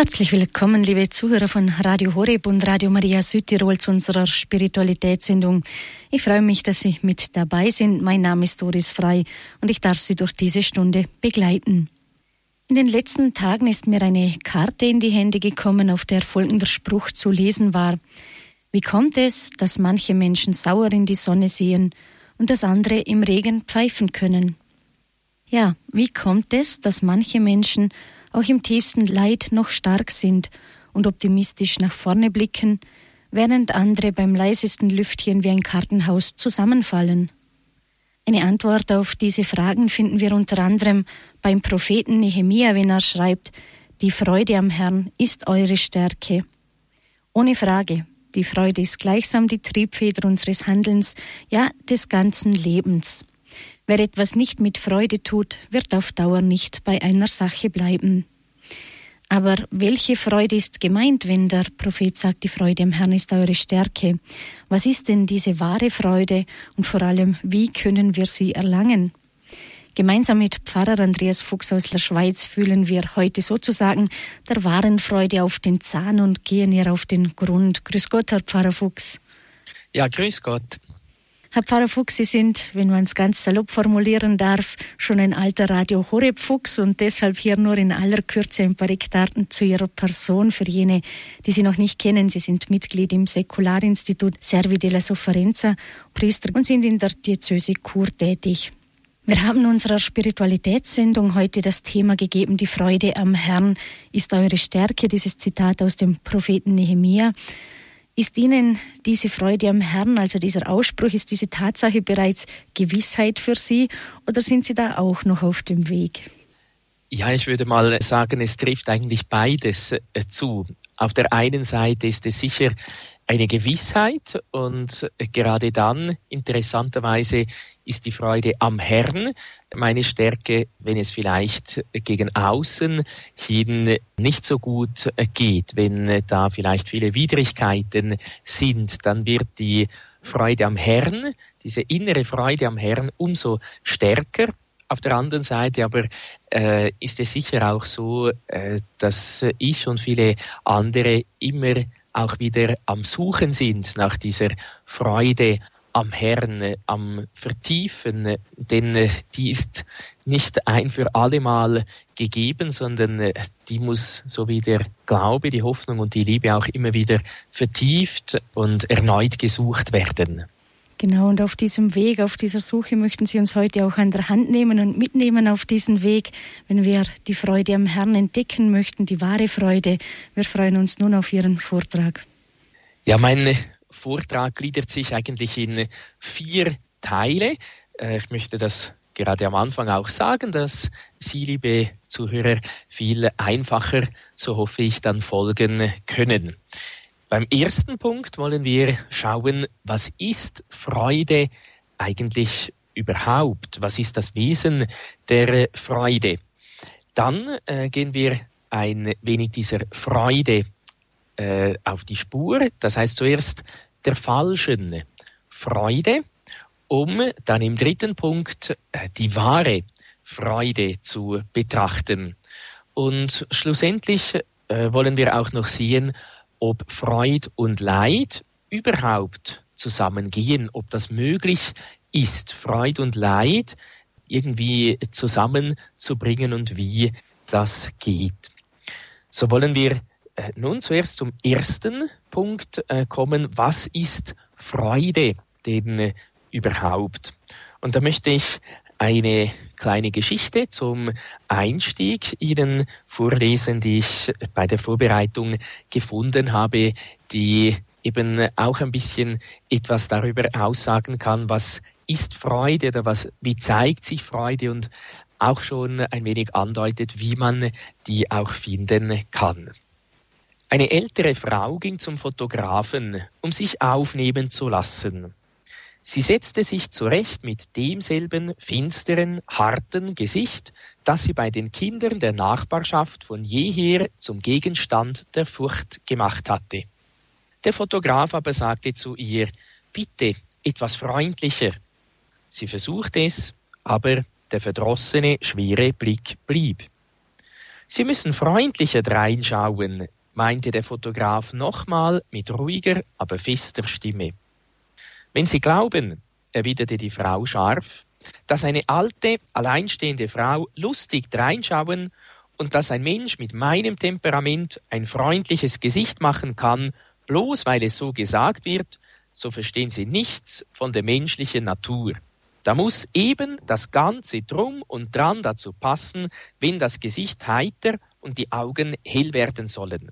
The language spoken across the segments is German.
Herzlich willkommen, liebe Zuhörer von Radio Horeb und Radio Maria Südtirol zu unserer Spiritualitätssendung. Ich freue mich, dass Sie mit dabei sind. Mein Name ist Doris Frei und ich darf Sie durch diese Stunde begleiten. In den letzten Tagen ist mir eine Karte in die Hände gekommen, auf der folgender Spruch zu lesen war. Wie kommt es, dass manche Menschen sauer in die Sonne sehen und dass andere im Regen pfeifen können? Ja, wie kommt es, dass manche Menschen auch im tiefsten Leid noch stark sind und optimistisch nach vorne blicken, während andere beim leisesten Lüftchen wie ein Kartenhaus zusammenfallen. Eine Antwort auf diese Fragen finden wir unter anderem beim Propheten Nehemia, wenn er schreibt, die Freude am Herrn ist eure Stärke. Ohne Frage, die Freude ist gleichsam die Triebfeder unseres Handelns, ja des ganzen Lebens. Wer etwas nicht mit Freude tut, wird auf Dauer nicht bei einer Sache bleiben. Aber welche Freude ist gemeint, wenn der Prophet sagt, die Freude am Herrn ist eure Stärke? Was ist denn diese wahre Freude und vor allem, wie können wir sie erlangen? Gemeinsam mit Pfarrer Andreas Fuchs aus der Schweiz fühlen wir heute sozusagen der wahren Freude auf den Zahn und gehen ihr auf den Grund. Grüß Gott, Herr Pfarrer Fuchs. Ja, grüß Gott. Herr Pfarrer Fuchs, Sie sind, wenn man es ganz salopp formulieren darf, schon ein alter Radio Horeb Fuchs und deshalb hier nur in aller Kürze ein paar Eckdaten zu Ihrer Person für jene, die Sie noch nicht kennen. Sie sind Mitglied im Säkularinstitut Servi della Sofferenza, Priester und sind in der Diözese Chur tätig. Wir haben unserer Spiritualitätssendung heute das Thema gegeben, die Freude am Herrn ist eure Stärke, dieses Zitat aus dem Propheten Nehemia. Ist Ihnen diese Freude am Herrn, also dieser Ausspruch, ist diese Tatsache bereits Gewissheit für Sie oder sind Sie da auch noch auf dem Weg? Ja, ich würde mal sagen, es trifft eigentlich beides äh, zu. Auf der einen Seite ist es sicher eine Gewissheit und gerade dann, interessanterweise, ist die Freude am Herrn meine Stärke, wenn es vielleicht gegen außen hin nicht so gut geht, wenn da vielleicht viele Widrigkeiten sind, dann wird die Freude am Herrn, diese innere Freude am Herrn umso stärker. Auf der anderen Seite aber äh, ist es sicher auch so, äh, dass ich und viele andere immer auch wieder am Suchen sind nach dieser Freude am Herrn, am Vertiefen, denn die ist nicht ein für alle Mal gegeben, sondern die muss, so wie der Glaube, die Hoffnung und die Liebe auch immer wieder vertieft und erneut gesucht werden. Genau, und auf diesem Weg, auf dieser Suche möchten Sie uns heute auch an der Hand nehmen und mitnehmen auf diesen Weg, wenn wir die Freude am Herrn entdecken möchten, die wahre Freude. Wir freuen uns nun auf Ihren Vortrag. Ja, mein Vortrag gliedert sich eigentlich in vier Teile. Äh, ich möchte das gerade am Anfang auch sagen, dass Sie, liebe Zuhörer, viel einfacher, so hoffe ich, dann folgen können. Beim ersten Punkt wollen wir schauen, was ist Freude eigentlich überhaupt? Was ist das Wesen der Freude? Dann äh, gehen wir ein wenig dieser Freude äh, auf die Spur. Das heißt zuerst der falschen Freude, um dann im dritten Punkt äh, die wahre Freude zu betrachten. Und schlussendlich äh, wollen wir auch noch sehen, ob Freud und Leid überhaupt zusammengehen, ob das möglich ist, Freud und Leid irgendwie zusammenzubringen und wie das geht. So wollen wir äh, nun zuerst zum ersten Punkt äh, kommen. Was ist Freude denn äh, überhaupt? Und da möchte ich eine kleine Geschichte zum Einstieg Ihnen vorlesen, die ich bei der Vorbereitung gefunden habe, die eben auch ein bisschen etwas darüber aussagen kann, was ist Freude oder was, wie zeigt sich Freude und auch schon ein wenig andeutet, wie man die auch finden kann. Eine ältere Frau ging zum Fotografen, um sich aufnehmen zu lassen. Sie setzte sich zurecht mit demselben finsteren, harten Gesicht, das sie bei den Kindern der Nachbarschaft von jeher zum Gegenstand der Furcht gemacht hatte. Der Fotograf aber sagte zu ihr, bitte etwas freundlicher. Sie versuchte es, aber der verdrossene, schwere Blick blieb. Sie müssen freundlicher dreinschauen, meinte der Fotograf nochmal mit ruhiger, aber fester Stimme. Wenn Sie glauben, erwiderte die Frau scharf, dass eine alte, alleinstehende Frau lustig dreinschauen und dass ein Mensch mit meinem Temperament ein freundliches Gesicht machen kann, bloß weil es so gesagt wird, so verstehen Sie nichts von der menschlichen Natur. Da muss eben das Ganze drum und dran dazu passen, wenn das Gesicht heiter und die Augen hell werden sollen.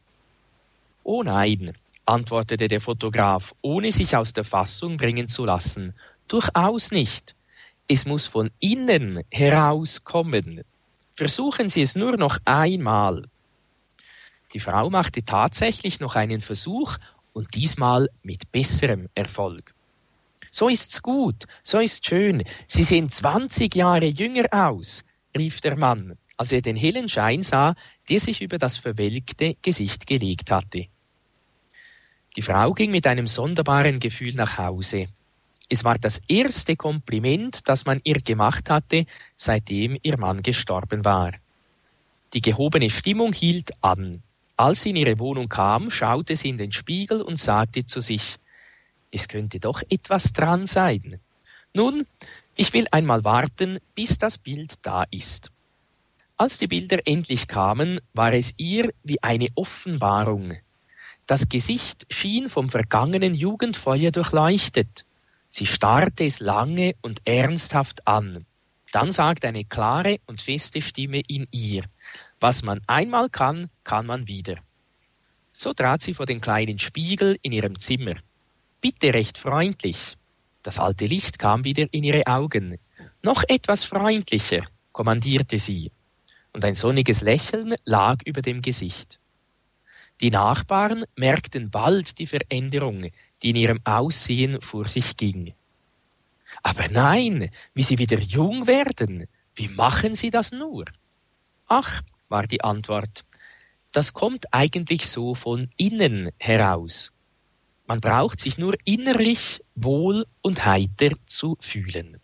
Oh nein, antwortete der Fotograf, ohne sich aus der Fassung bringen zu lassen. Durchaus nicht. Es muss von innen herauskommen. Versuchen Sie es nur noch einmal. Die Frau machte tatsächlich noch einen Versuch und diesmal mit besserem Erfolg. So ist's gut, so ist's schön. Sie sehen zwanzig Jahre jünger aus, rief der Mann, als er den hellen Schein sah, der sich über das verwelkte Gesicht gelegt hatte. Die Frau ging mit einem sonderbaren Gefühl nach Hause. Es war das erste Kompliment, das man ihr gemacht hatte, seitdem ihr Mann gestorben war. Die gehobene Stimmung hielt an. Als sie in ihre Wohnung kam, schaute sie in den Spiegel und sagte zu sich, es könnte doch etwas dran sein. Nun, ich will einmal warten, bis das Bild da ist. Als die Bilder endlich kamen, war es ihr wie eine Offenbarung. Das Gesicht schien vom vergangenen Jugendfeuer durchleuchtet. Sie starrte es lange und ernsthaft an. Dann sagte eine klare und feste Stimme in ihr, was man einmal kann, kann man wieder. So trat sie vor den kleinen Spiegel in ihrem Zimmer. Bitte recht freundlich. Das alte Licht kam wieder in ihre Augen. Noch etwas freundlicher, kommandierte sie, und ein sonniges Lächeln lag über dem Gesicht. Die Nachbarn merkten bald die Veränderung, die in ihrem Aussehen vor sich ging. Aber nein, wie sie wieder jung werden, wie machen sie das nur? Ach, war die Antwort, das kommt eigentlich so von innen heraus. Man braucht sich nur innerlich wohl und heiter zu fühlen.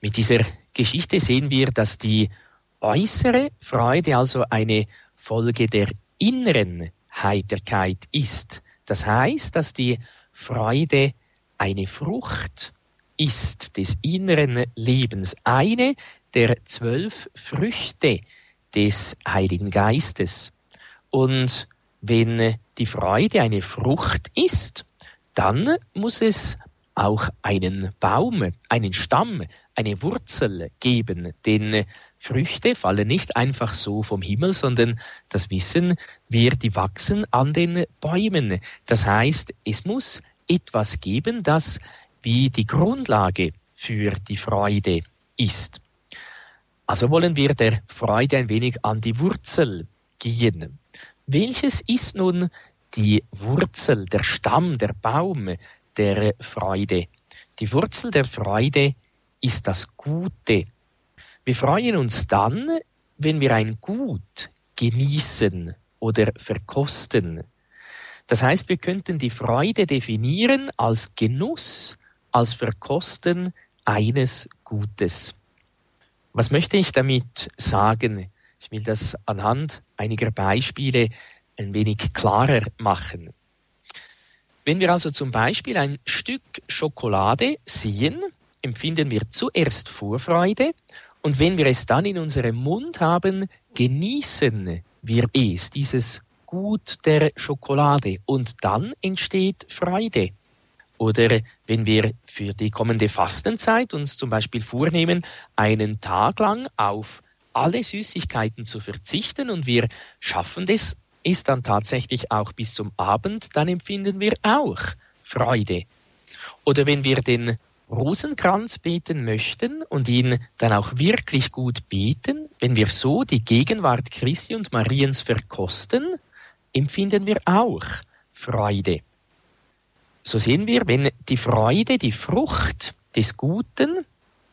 Mit dieser Geschichte sehen wir, dass die äußere Freude also eine Folge der inneren Heiterkeit ist. Das heißt, dass die Freude eine Frucht ist des inneren Lebens, eine der zwölf Früchte des Heiligen Geistes. Und wenn die Freude eine Frucht ist, dann muss es auch einen Baum, einen Stamm, eine Wurzel geben, denn Früchte fallen nicht einfach so vom Himmel, sondern das wissen wir, die wachsen an den Bäumen. Das heißt, es muss etwas geben, das wie die Grundlage für die Freude ist. Also wollen wir der Freude ein wenig an die Wurzel gehen. Welches ist nun die Wurzel, der Stamm, der Baum der Freude? Die Wurzel der Freude ist das Gute. Wir freuen uns dann, wenn wir ein Gut genießen oder verkosten. Das heißt, wir könnten die Freude definieren als Genuss, als Verkosten eines Gutes. Was möchte ich damit sagen? Ich will das anhand einiger Beispiele ein wenig klarer machen. Wenn wir also zum Beispiel ein Stück Schokolade sehen, empfinden wir zuerst Vorfreude und wenn wir es dann in unserem Mund haben, genießen wir es, dieses Gut der Schokolade und dann entsteht Freude. Oder wenn wir für die kommende Fastenzeit uns zum Beispiel vornehmen, einen Tag lang auf alle Süßigkeiten zu verzichten und wir schaffen das, ist dann tatsächlich auch bis zum Abend, dann empfinden wir auch Freude. Oder wenn wir den Rosenkranz beten möchten und ihn dann auch wirklich gut beten, wenn wir so die Gegenwart Christi und Mariens verkosten, empfinden wir auch Freude. So sehen wir, wenn die Freude die Frucht des Guten,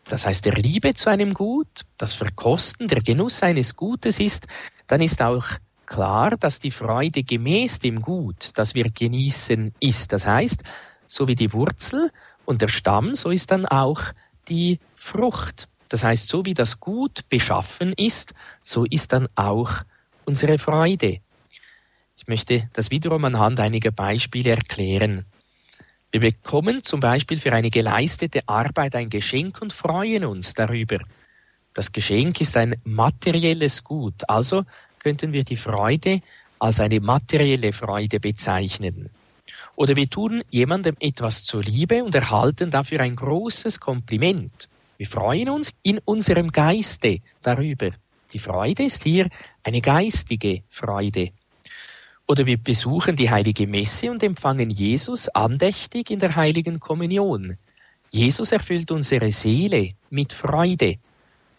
das heißt der Liebe zu einem Gut, das Verkosten, der Genuss eines Gutes ist, dann ist auch klar, dass die Freude gemäß dem Gut, das wir genießen, ist. Das heißt, so wie die Wurzel und der Stamm, so ist dann auch die Frucht. Das heißt, so wie das Gut beschaffen ist, so ist dann auch unsere Freude. Ich möchte das wiederum anhand einiger Beispiele erklären. Wir bekommen zum Beispiel für eine geleistete Arbeit ein Geschenk und freuen uns darüber. Das Geschenk ist ein materielles Gut, also könnten wir die Freude als eine materielle Freude bezeichnen. Oder wir tun jemandem etwas zur Liebe und erhalten dafür ein großes Kompliment. Wir freuen uns in unserem Geiste darüber. Die Freude ist hier eine geistige Freude. Oder wir besuchen die heilige Messe und empfangen Jesus andächtig in der heiligen Kommunion. Jesus erfüllt unsere Seele mit Freude.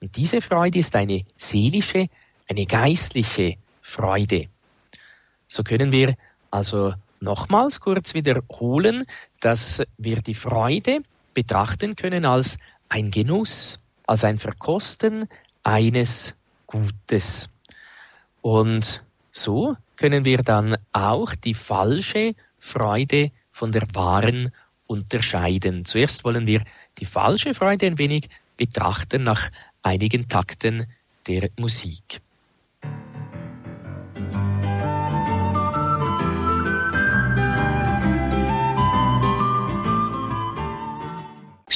Und diese Freude ist eine seelische, eine geistliche Freude. So können wir also nochmals kurz wiederholen, dass wir die Freude betrachten können als ein Genuss, als ein Verkosten eines Gutes. Und so können wir dann auch die falsche Freude von der wahren unterscheiden. Zuerst wollen wir die falsche Freude ein wenig betrachten nach einigen Takten der Musik.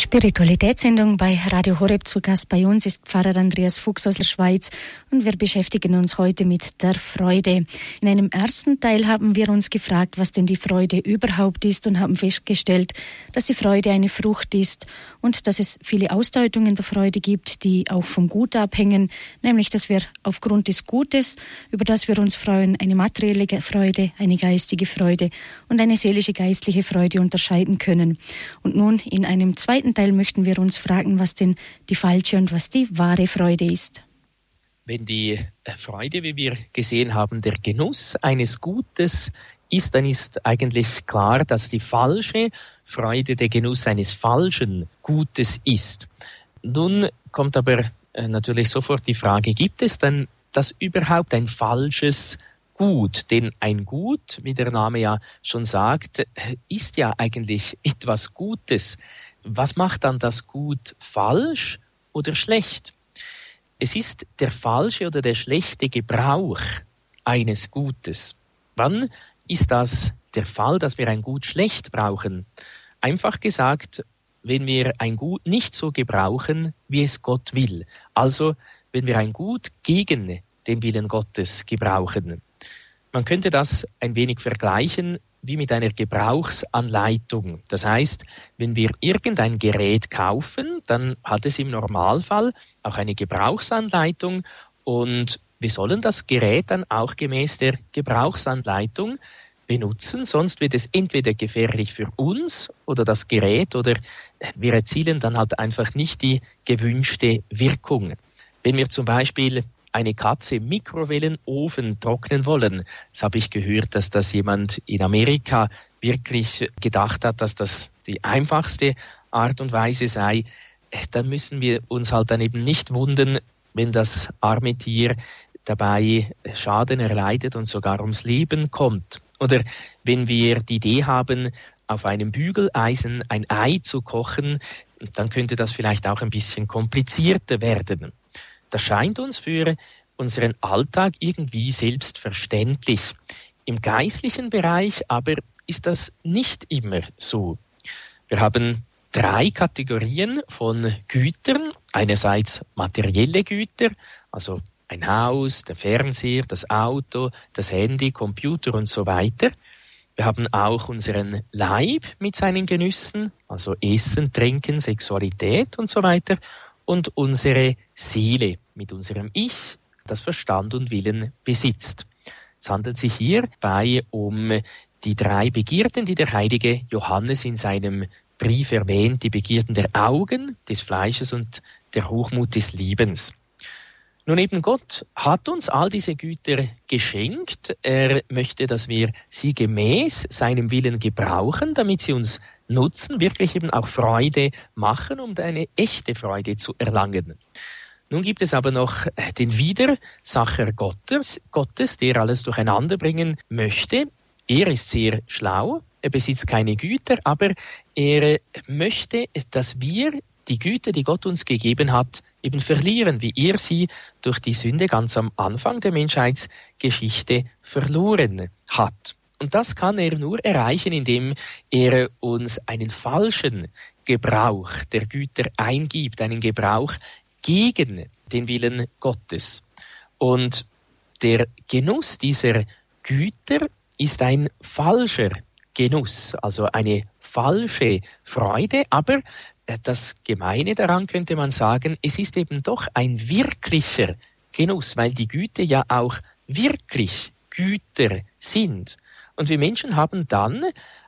Spiritualitätssendung bei Radio Horeb zu Gast bei uns ist Pfarrer Andreas Fuchs aus der Schweiz und wir beschäftigen uns heute mit der Freude. In einem ersten Teil haben wir uns gefragt, was denn die Freude überhaupt ist und haben festgestellt, dass die Freude eine Frucht ist und dass es viele Ausdeutungen der Freude gibt, die auch vom Gut abhängen, nämlich dass wir aufgrund des Gutes, über das wir uns freuen, eine materielle Freude, eine geistige Freude und eine seelische geistliche Freude unterscheiden können. Und nun in einem zweiten Teil möchten wir uns fragen, was denn die falsche und was die wahre Freude ist. Wenn die äh, Freude, wie wir gesehen haben, der Genuss eines Gutes ist, dann ist eigentlich klar, dass die falsche Freude der Genuss eines falschen Gutes ist. Nun kommt aber äh, natürlich sofort die Frage, gibt es denn das überhaupt ein falsches Gut? Denn ein Gut, wie der Name ja schon sagt, ist ja eigentlich etwas Gutes was macht dann das Gut falsch oder schlecht? Es ist der falsche oder der schlechte Gebrauch eines Gutes. Wann ist das der Fall, dass wir ein Gut schlecht brauchen? Einfach gesagt, wenn wir ein Gut nicht so gebrauchen, wie es Gott will. Also, wenn wir ein Gut gegen den Willen Gottes gebrauchen. Man könnte das ein wenig vergleichen wie mit einer Gebrauchsanleitung. Das heißt, wenn wir irgendein Gerät kaufen, dann hat es im Normalfall auch eine Gebrauchsanleitung und wir sollen das Gerät dann auch gemäß der Gebrauchsanleitung benutzen, sonst wird es entweder gefährlich für uns oder das Gerät oder wir erzielen dann halt einfach nicht die gewünschte Wirkung. Wenn wir zum Beispiel eine Katze im Mikrowellenofen trocknen wollen. Das habe ich gehört, dass das jemand in Amerika wirklich gedacht hat, dass das die einfachste Art und Weise sei. Äh, dann müssen wir uns halt dann eben nicht wundern, wenn das arme Tier dabei Schaden erleidet und sogar ums Leben kommt. Oder wenn wir die Idee haben, auf einem Bügeleisen ein Ei zu kochen, dann könnte das vielleicht auch ein bisschen komplizierter werden. Das scheint uns für unseren Alltag irgendwie selbstverständlich. Im geistlichen Bereich aber ist das nicht immer so. Wir haben drei Kategorien von Gütern. Einerseits materielle Güter, also ein Haus, der Fernseher, das Auto, das Handy, Computer und so weiter. Wir haben auch unseren Leib mit seinen Genüssen, also Essen, Trinken, Sexualität und so weiter und unsere Seele mit unserem Ich, das Verstand und Willen besitzt. Es handelt sich hierbei um die drei Begierden, die der heilige Johannes in seinem Brief erwähnt, die Begierden der Augen, des Fleisches und der Hochmut des Liebens. Nun eben Gott hat uns all diese Güter geschenkt. Er möchte, dass wir sie gemäß seinem Willen gebrauchen, damit sie uns nutzen, wirklich eben auch Freude machen, um eine echte Freude zu erlangen. Nun gibt es aber noch äh, den Widersacher Gottes, Gottes, der alles durcheinander bringen möchte. Er ist sehr schlau, er besitzt keine Güter, aber er möchte, dass wir die Güter, die Gott uns gegeben hat, eben verlieren, wie er sie durch die Sünde ganz am Anfang der Menschheitsgeschichte verloren hat. Und das kann er nur erreichen, indem er uns einen falschen Gebrauch der Güter eingibt, einen Gebrauch gegen den Willen Gottes. Und der Genuss dieser Güter ist ein falscher Genuss, also eine falsche Freude, aber äh, das Gemeine daran könnte man sagen, es ist eben doch ein wirklicher Genuss, weil die Güte ja auch wirklich Güter sind. Und wir Menschen haben dann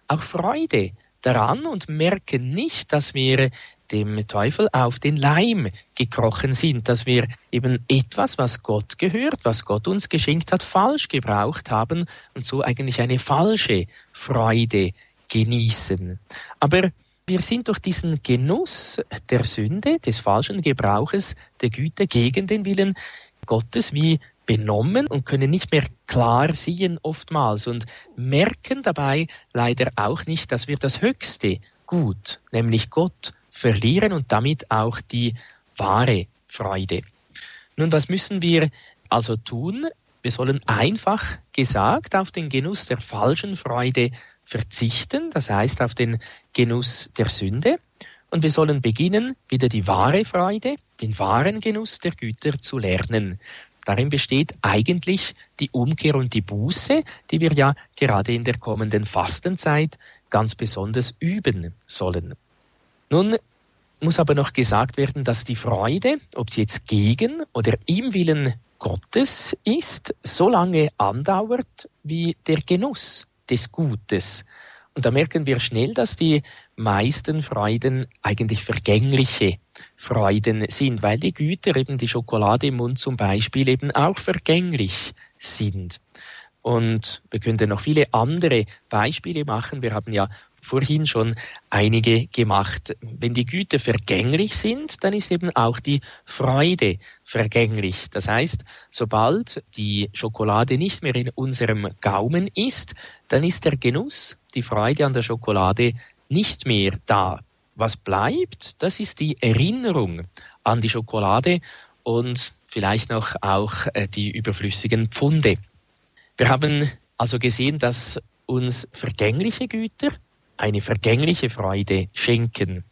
auch Freude daran und merken nicht, dass wir dem Teufel auf den Leim gekrochen sind, dass wir eben etwas, was Gott gehört, was Gott uns geschenkt hat, falsch gebraucht haben und so eigentlich eine falsche Freude genießen. Aber wir sind durch diesen Genuss der Sünde, des falschen Gebrauches der Güte gegen den Willen Gottes wie benommen und können nicht mehr klar sehen oftmals und merken dabei leider auch nicht, dass wir das höchste Gut, nämlich Gott, verlieren und damit auch die wahre Freude. Nun, was müssen wir also tun? Wir sollen einfach gesagt auf den Genuss der falschen Freude verzichten, das heißt auf den Genuss der Sünde. Und wir sollen beginnen, wieder die wahre Freude, den wahren Genuss der Güter zu lernen. Darin besteht eigentlich die Umkehr und die Buße, die wir ja gerade in der kommenden Fastenzeit ganz besonders üben sollen. Nun muss aber noch gesagt werden, dass die Freude, ob sie jetzt gegen oder im Willen Gottes ist, so lange andauert wie der Genuss des Gutes. Und da merken wir schnell, dass die meisten Freuden eigentlich vergängliche Freuden sind, weil die Güter, eben die Schokolade im Mund zum Beispiel, eben auch vergänglich sind. Und wir könnten noch viele andere Beispiele machen. Wir haben ja vorhin schon einige gemacht. Wenn die Güter vergänglich sind, dann ist eben auch die Freude vergänglich. Das heißt, sobald die Schokolade nicht mehr in unserem Gaumen ist, dann ist der Genuss, die Freude an der Schokolade nicht mehr da. Was bleibt, das ist die Erinnerung an die Schokolade und vielleicht noch auch äh, die überflüssigen Pfunde. Wir haben also gesehen, dass uns vergängliche Güter eine vergängliche Freude schenken.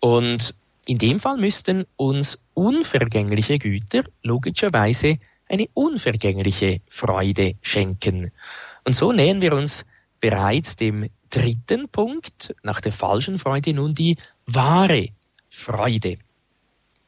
Und in dem Fall müssten uns unvergängliche Güter logischerweise eine unvergängliche Freude schenken. Und so nähern wir uns bereits dem dritten Punkt, nach der falschen Freude nun die wahre Freude.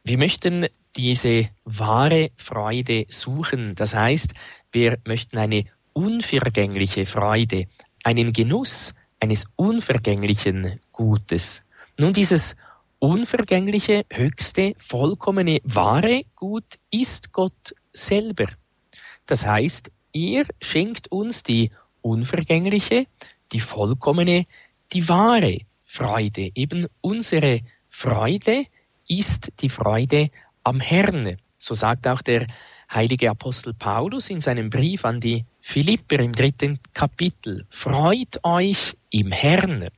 Wir möchten diese wahre Freude suchen. Das heißt, wir möchten eine unvergängliche Freude, einen Genuss eines unvergänglichen Gutes. Nun, dieses unvergängliche, höchste, vollkommene, wahre Gut ist Gott selber. Das heißt, er schenkt uns die unvergängliche, die vollkommene, die wahre Freude. Eben unsere Freude ist die Freude am Herrn. So sagt auch der heilige Apostel Paulus in seinem Brief an die Philipper im dritten Kapitel, freut euch im Herrn.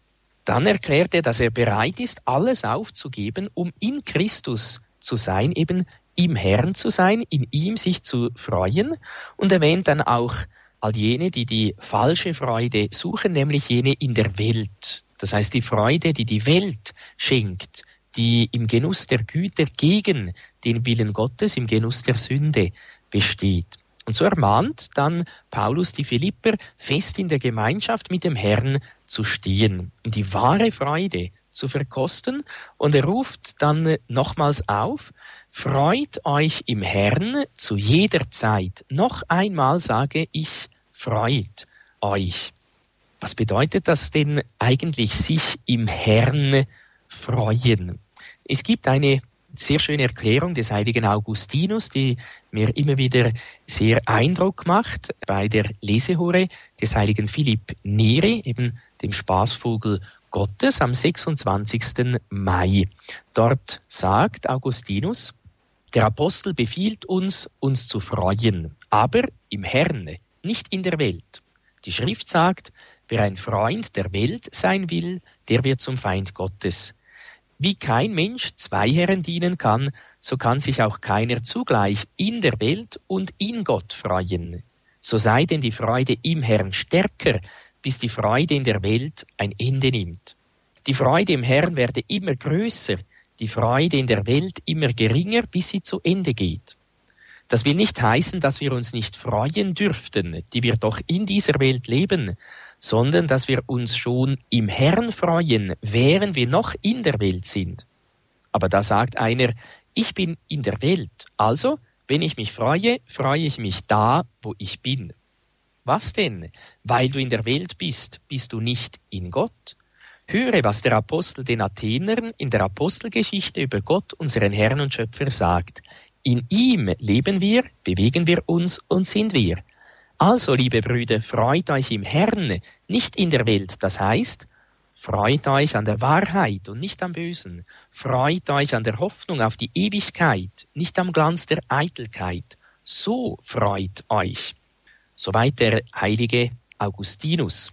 Dann erklärt er, dass er bereit ist, alles aufzugeben, um in Christus zu sein, eben im Herrn zu sein, in ihm sich zu freuen und erwähnt dann auch all jene, die die falsche Freude suchen, nämlich jene in der Welt. Das heißt die Freude, die die Welt schenkt, die im Genuss der Güter gegen den Willen Gottes, im Genuss der Sünde besteht. Und so ermahnt dann Paulus die Philipper, fest in der Gemeinschaft mit dem Herrn zu stehen und die wahre Freude zu verkosten. Und er ruft dann nochmals auf, freut euch im Herrn zu jeder Zeit. Noch einmal sage ich, freut euch. Was bedeutet das denn eigentlich, sich im Herrn freuen? Es gibt eine sehr schöne Erklärung des heiligen Augustinus, die mir immer wieder sehr Eindruck macht bei der Lesehure des heiligen Philipp Neri, eben dem Spaßvogel Gottes am 26. Mai. Dort sagt Augustinus, der Apostel befiehlt uns, uns zu freuen, aber im Herrn, nicht in der Welt. Die Schrift sagt, wer ein Freund der Welt sein will, der wird zum Feind Gottes. Wie kein Mensch zwei Herren dienen kann, so kann sich auch keiner zugleich in der Welt und in Gott freuen. So sei denn die Freude im Herrn stärker, bis die Freude in der Welt ein Ende nimmt. Die Freude im Herrn werde immer größer, die Freude in der Welt immer geringer, bis sie zu Ende geht. Das will nicht heißen, dass wir uns nicht freuen dürften, die wir doch in dieser Welt leben, sondern dass wir uns schon im Herrn freuen, während wir noch in der Welt sind. Aber da sagt einer, ich bin in der Welt, also wenn ich mich freue, freue ich mich da, wo ich bin. Was denn? Weil du in der Welt bist, bist du nicht in Gott? Höre, was der Apostel den Athenern in der Apostelgeschichte über Gott, unseren Herrn und Schöpfer, sagt. In ihm leben wir, bewegen wir uns und sind wir. Also, liebe Brüder, freut euch im Herrn, nicht in der Welt. Das heißt, freut euch an der Wahrheit und nicht am Bösen. Freut euch an der Hoffnung auf die Ewigkeit, nicht am Glanz der Eitelkeit. So freut euch. Soweit der heilige Augustinus.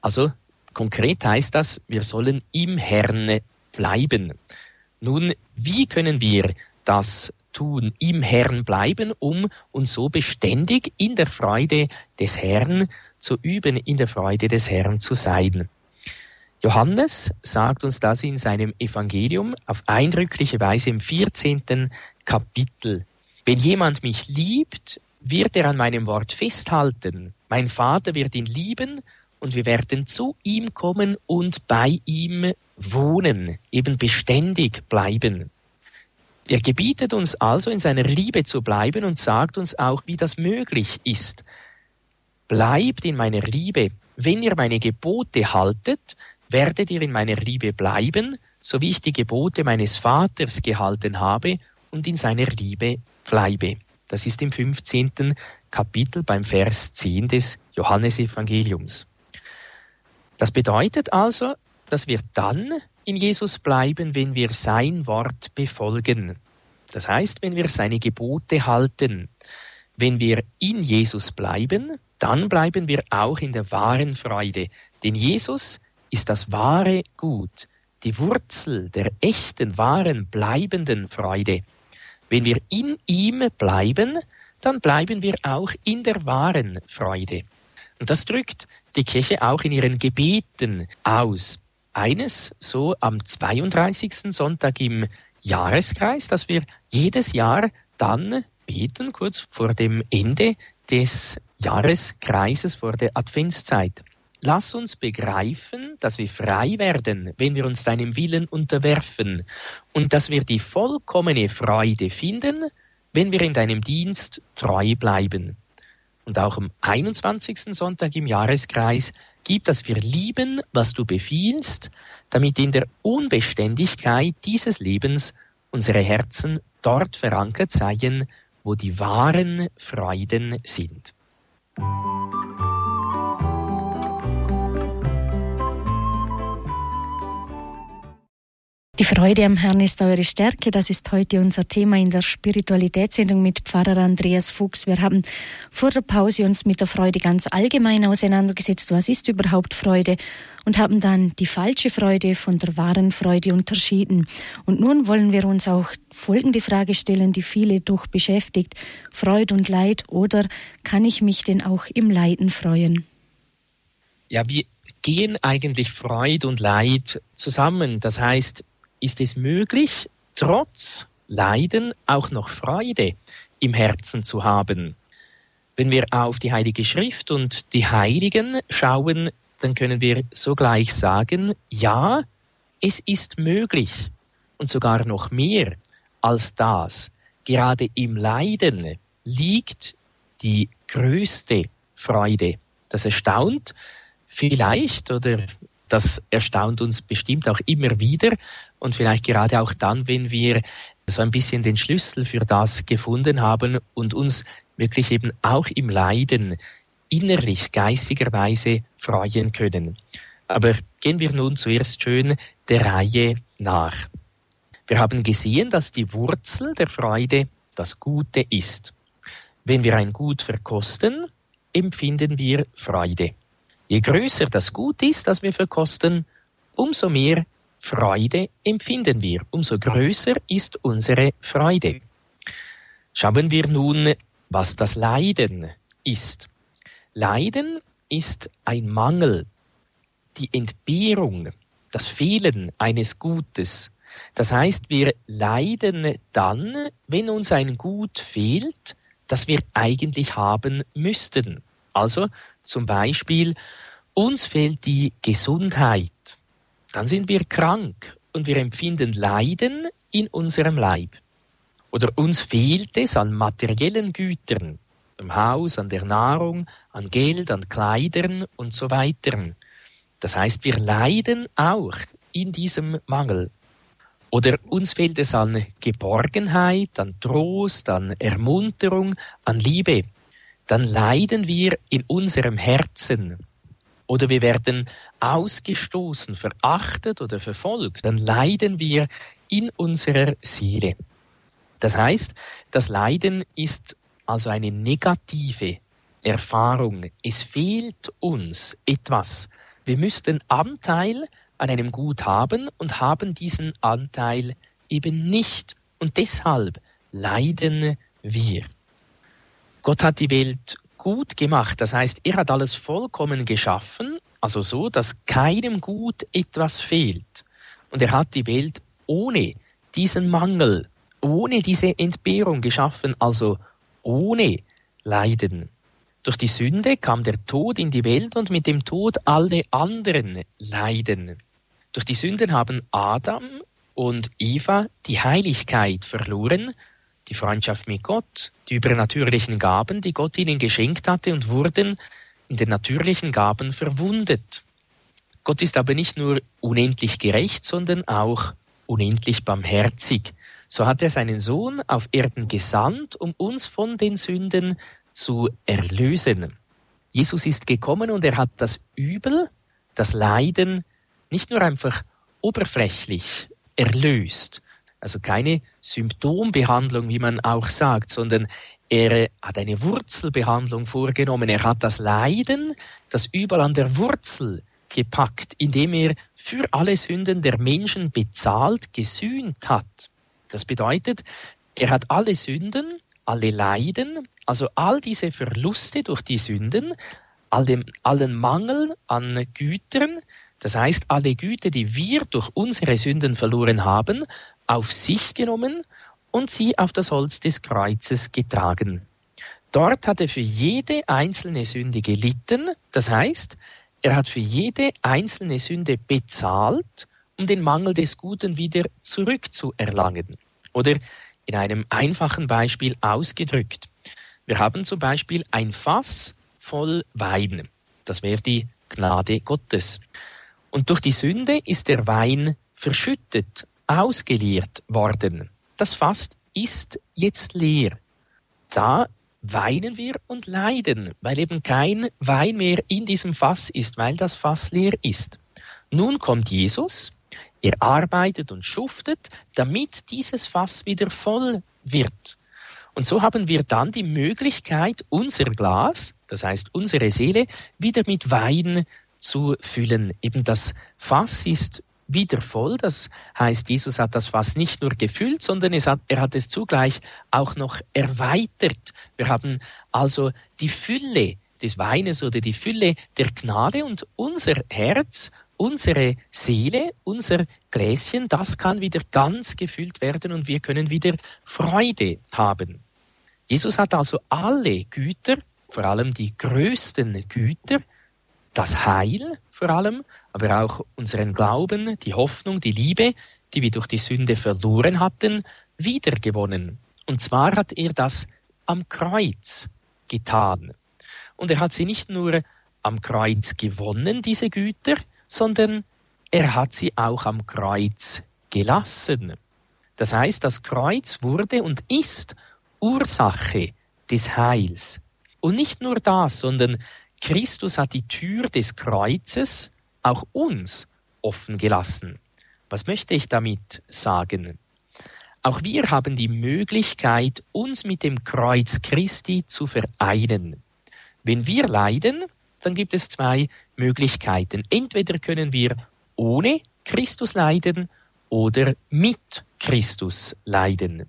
Also konkret heißt das, wir sollen im Herrn bleiben. Nun, wie können wir das tun, im Herrn bleiben, um uns so beständig in der Freude des Herrn zu üben, in der Freude des Herrn zu sein. Johannes sagt uns das in seinem Evangelium auf eindrückliche Weise im 14. Kapitel. Wenn jemand mich liebt, wird er an meinem Wort festhalten. Mein Vater wird ihn lieben und wir werden zu ihm kommen und bei ihm wohnen, eben beständig bleiben. Er gebietet uns also in seiner Liebe zu bleiben und sagt uns auch, wie das möglich ist. Bleibt in meiner Liebe. Wenn ihr meine Gebote haltet, werdet ihr in meiner Liebe bleiben, so wie ich die Gebote meines Vaters gehalten habe und in seiner Liebe bleibe. Das ist im 15. Kapitel beim Vers 10 des Johannesevangeliums. Das bedeutet also, dass wir dann in Jesus bleiben, wenn wir sein Wort befolgen. Das heißt, wenn wir seine Gebote halten. Wenn wir in Jesus bleiben, dann bleiben wir auch in der wahren Freude. Denn Jesus ist das wahre Gut, die Wurzel der echten, wahren, bleibenden Freude. Wenn wir in ihm bleiben, dann bleiben wir auch in der wahren Freude. Und das drückt die Kirche auch in ihren Gebeten aus eines so am 32. Sonntag im Jahreskreis, dass wir jedes Jahr dann beten, kurz vor dem Ende des Jahreskreises, vor der Adventszeit. Lass uns begreifen, dass wir frei werden, wenn wir uns deinem Willen unterwerfen und dass wir die vollkommene Freude finden, wenn wir in deinem Dienst treu bleiben. Und auch am 21. Sonntag im Jahreskreis gibt, dass wir lieben, was du befiehlst, damit in der Unbeständigkeit dieses Lebens unsere Herzen dort verankert seien, wo die wahren Freuden sind. Die Freude am Herrn ist eure Stärke. Das ist heute unser Thema in der Spiritualitätssendung mit Pfarrer Andreas Fuchs. Wir haben vor der Pause uns mit der Freude ganz allgemein auseinandergesetzt. Was ist überhaupt Freude? Und haben dann die falsche Freude von der wahren Freude unterschieden. Und nun wollen wir uns auch folgende Frage stellen, die viele doch beschäftigt. Freude und Leid oder kann ich mich denn auch im Leiden freuen? Ja, wie gehen eigentlich Freude und Leid zusammen? Das heißt, ist es möglich, trotz Leiden auch noch Freude im Herzen zu haben. Wenn wir auf die Heilige Schrift und die Heiligen schauen, dann können wir sogleich sagen, ja, es ist möglich und sogar noch mehr als das. Gerade im Leiden liegt die größte Freude. Das erstaunt vielleicht oder das erstaunt uns bestimmt auch immer wieder und vielleicht gerade auch dann, wenn wir so ein bisschen den Schlüssel für das gefunden haben und uns wirklich eben auch im Leiden innerlich, geistigerweise freuen können. Aber gehen wir nun zuerst schön der Reihe nach. Wir haben gesehen, dass die Wurzel der Freude das Gute ist. Wenn wir ein Gut verkosten, empfinden wir Freude. Je größer das Gut ist, das wir verkosten, umso mehr Freude empfinden wir, umso größer ist unsere Freude. Schauen wir nun, was das Leiden ist. Leiden ist ein Mangel, die Entbehrung, das Fehlen eines Gutes. Das heißt, wir leiden dann, wenn uns ein Gut fehlt, das wir eigentlich haben müssten. Also zum Beispiel, uns fehlt die Gesundheit. Dann sind wir krank und wir empfinden Leiden in unserem Leib. Oder uns fehlt es an materiellen Gütern, am Haus, an der Nahrung, an Geld, an Kleidern und so weiter. Das heißt, wir leiden auch in diesem Mangel. Oder uns fehlt es an Geborgenheit, an Trost, an Ermunterung, an Liebe. Dann leiden wir in unserem Herzen. Oder wir werden ausgestoßen, verachtet oder verfolgt. Dann leiden wir in unserer Seele. Das heißt, das Leiden ist also eine negative Erfahrung. Es fehlt uns etwas. Wir müssten Anteil an einem Gut haben und haben diesen Anteil eben nicht. Und deshalb leiden wir. Gott hat die Welt gut gemacht, das heißt, er hat alles vollkommen geschaffen, also so, dass keinem Gut etwas fehlt. Und er hat die Welt ohne diesen Mangel ohne diese Entbehrung geschaffen, also ohne Leiden. Durch die Sünde kam der Tod in die Welt und mit dem Tod alle anderen Leiden. Durch die Sünden haben Adam und Eva die Heiligkeit verloren, die Freundschaft mit Gott, die übernatürlichen Gaben, die Gott ihnen geschenkt hatte und wurden in den natürlichen Gaben verwundet. Gott ist aber nicht nur unendlich gerecht, sondern auch unendlich barmherzig. So hat er seinen Sohn auf Erden gesandt, um uns von den Sünden zu erlösen. Jesus ist gekommen und er hat das Übel, das Leiden nicht nur einfach oberflächlich erlöst, also keine Symptombehandlung, wie man auch sagt, sondern er hat eine Wurzelbehandlung vorgenommen. Er hat das Leiden, das Übel an der Wurzel gepackt, indem er für alle Sünden der Menschen bezahlt, gesühnt hat. Das bedeutet, er hat alle Sünden, alle Leiden, also all diese Verluste durch die Sünden, all dem, allen Mangel an Gütern, das heißt alle Güter, die wir durch unsere Sünden verloren haben, auf sich genommen und sie auf das Holz des Kreuzes getragen. Dort hat er für jede einzelne Sünde gelitten, das heißt, er hat für jede einzelne Sünde bezahlt um den Mangel des Guten wieder zurückzuerlangen. Oder in einem einfachen Beispiel ausgedrückt. Wir haben zum Beispiel ein Fass voll Wein. Das wäre die Gnade Gottes. Und durch die Sünde ist der Wein verschüttet, ausgeleert worden. Das Fass ist jetzt leer. Da weinen wir und leiden, weil eben kein Wein mehr in diesem Fass ist, weil das Fass leer ist. Nun kommt Jesus er arbeitet und schuftet, damit dieses Fass wieder voll wird. Und so haben wir dann die Möglichkeit, unser Glas, das heißt unsere Seele, wieder mit Wein zu füllen. Eben das Fass ist wieder voll. Das heißt, Jesus hat das Fass nicht nur gefüllt, sondern hat, er hat es zugleich auch noch erweitert. Wir haben also die Fülle des Weines oder die Fülle der Gnade und unser Herz unsere Seele, unser Gläschen, das kann wieder ganz gefüllt werden und wir können wieder Freude haben. Jesus hat also alle Güter, vor allem die größten Güter, das Heil vor allem, aber auch unseren Glauben, die Hoffnung, die Liebe, die wir durch die Sünde verloren hatten, wiedergewonnen. Und zwar hat er das am Kreuz getan. Und er hat sie nicht nur am Kreuz gewonnen, diese Güter, sondern er hat sie auch am Kreuz gelassen. Das heißt, das Kreuz wurde und ist Ursache des Heils. Und nicht nur das, sondern Christus hat die Tür des Kreuzes auch uns offen gelassen. Was möchte ich damit sagen? Auch wir haben die Möglichkeit, uns mit dem Kreuz Christi zu vereinen. Wenn wir leiden, dann gibt es zwei Möglichkeiten. Entweder können wir ohne Christus leiden oder mit Christus leiden.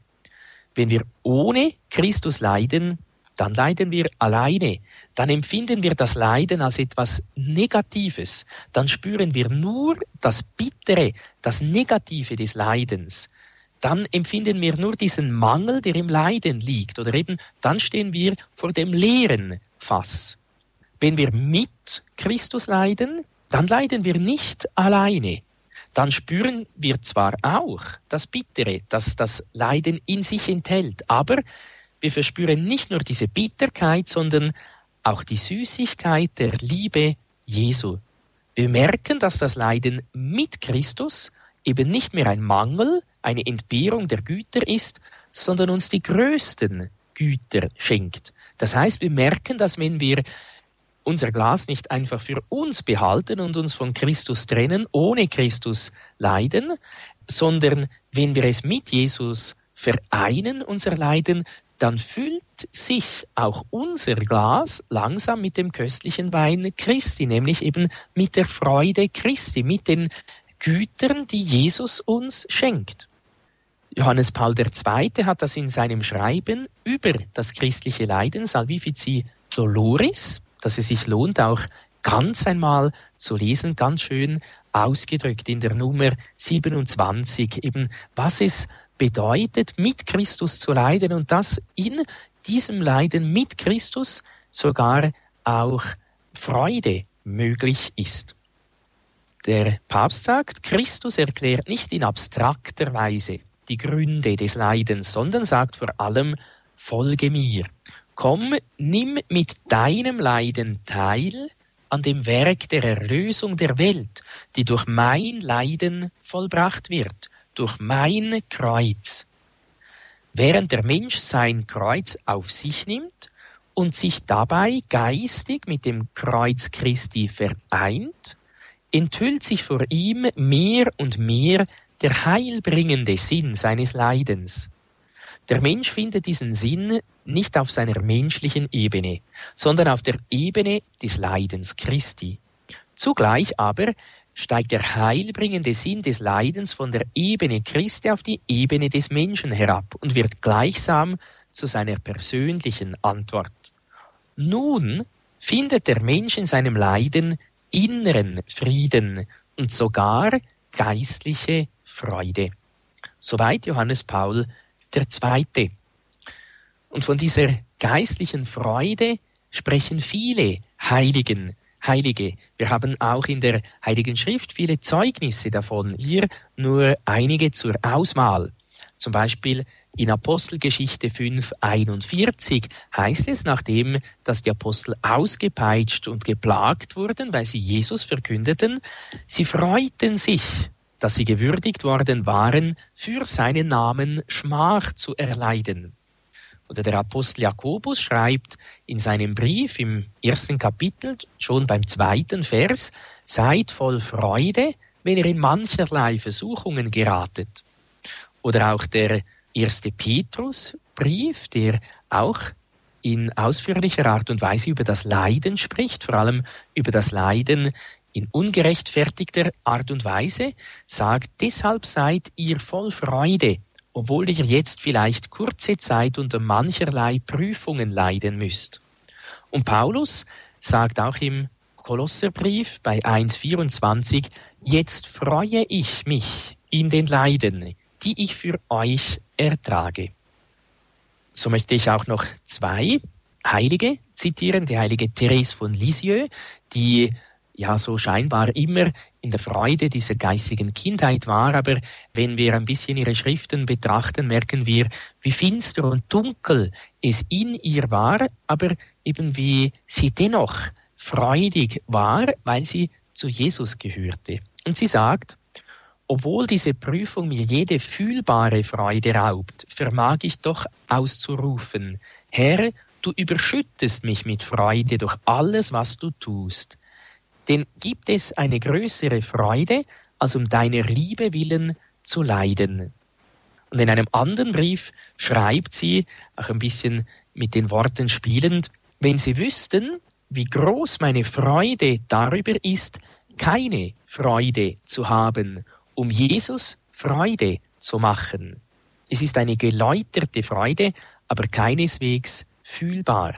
Wenn wir ohne Christus leiden, dann leiden wir alleine, dann empfinden wir das Leiden als etwas Negatives, dann spüren wir nur das Bittere, das Negative des Leidens, dann empfinden wir nur diesen Mangel, der im Leiden liegt, oder eben dann stehen wir vor dem leeren Fass. Wenn wir mit Christus leiden, dann leiden wir nicht alleine. Dann spüren wir zwar auch das Bittere, das das Leiden in sich enthält, aber wir verspüren nicht nur diese Bitterkeit, sondern auch die Süßigkeit der Liebe Jesu. Wir merken, dass das Leiden mit Christus eben nicht mehr ein Mangel, eine Entbehrung der Güter ist, sondern uns die größten Güter schenkt. Das heißt, wir merken, dass wenn wir unser Glas nicht einfach für uns behalten und uns von Christus trennen, ohne Christus leiden, sondern wenn wir es mit Jesus vereinen, unser Leiden, dann füllt sich auch unser Glas langsam mit dem köstlichen Wein Christi, nämlich eben mit der Freude Christi, mit den Gütern, die Jesus uns schenkt. Johannes Paul II. hat das in seinem Schreiben über das christliche Leiden Salvifici Doloris, dass es sich lohnt, auch ganz einmal zu lesen, ganz schön ausgedrückt in der Nummer 27, eben was es bedeutet, mit Christus zu leiden und dass in diesem Leiden mit Christus sogar auch Freude möglich ist. Der Papst sagt, Christus erklärt nicht in abstrakter Weise die Gründe des Leidens, sondern sagt vor allem, folge mir. Komm, nimm mit deinem Leiden teil an dem Werk der Erlösung der Welt, die durch mein Leiden vollbracht wird durch mein Kreuz. Während der Mensch sein Kreuz auf sich nimmt und sich dabei geistig mit dem Kreuz Christi vereint, enthüllt sich vor ihm mehr und mehr der heilbringende Sinn seines Leidens. Der Mensch findet diesen Sinn nicht auf seiner menschlichen Ebene, sondern auf der Ebene des Leidens Christi. Zugleich aber steigt der heilbringende Sinn des Leidens von der Ebene Christi auf die Ebene des Menschen herab und wird gleichsam zu seiner persönlichen Antwort. Nun findet der Mensch in seinem Leiden inneren Frieden und sogar geistliche Freude. Soweit Johannes Paul II. Und von dieser geistlichen Freude sprechen viele Heiligen Heilige. Wir haben auch in der Heiligen Schrift viele Zeugnisse davon. Hier nur einige zur Auswahl. Zum Beispiel in Apostelgeschichte 5, 41 heißt es, nachdem dass die Apostel ausgepeitscht und geplagt wurden, weil sie Jesus verkündeten, sie freuten sich, dass sie gewürdigt worden waren, für seinen Namen Schmach zu erleiden. Oder der Apostel Jakobus schreibt in seinem Brief im ersten Kapitel, schon beim zweiten Vers, seid voll Freude, wenn ihr in mancherlei Versuchungen geratet. Oder auch der erste Petrusbrief, der auch in ausführlicher Art und Weise über das Leiden spricht, vor allem über das Leiden in ungerechtfertigter Art und Weise, sagt, deshalb seid ihr voll Freude, obwohl ihr jetzt vielleicht kurze Zeit unter mancherlei Prüfungen leiden müsst. Und Paulus sagt auch im Kolosserbrief bei 1.24, jetzt freue ich mich in den Leiden, die ich für euch ertrage. So möchte ich auch noch zwei Heilige zitieren, die heilige Therese von Lisieux, die ja so scheinbar immer in der Freude dieser geistigen Kindheit war, aber wenn wir ein bisschen ihre Schriften betrachten, merken wir, wie finster und dunkel es in ihr war, aber eben wie sie dennoch freudig war, weil sie zu Jesus gehörte. Und sie sagt, obwohl diese Prüfung mir jede fühlbare Freude raubt, vermag ich doch auszurufen, Herr, du überschüttest mich mit Freude durch alles, was du tust. Denn gibt es eine größere Freude, als um deiner Liebe willen zu leiden? Und in einem anderen Brief schreibt sie, auch ein bisschen mit den Worten spielend, wenn sie wüssten, wie groß meine Freude darüber ist, keine Freude zu haben, um Jesus Freude zu machen. Es ist eine geläuterte Freude, aber keineswegs fühlbar.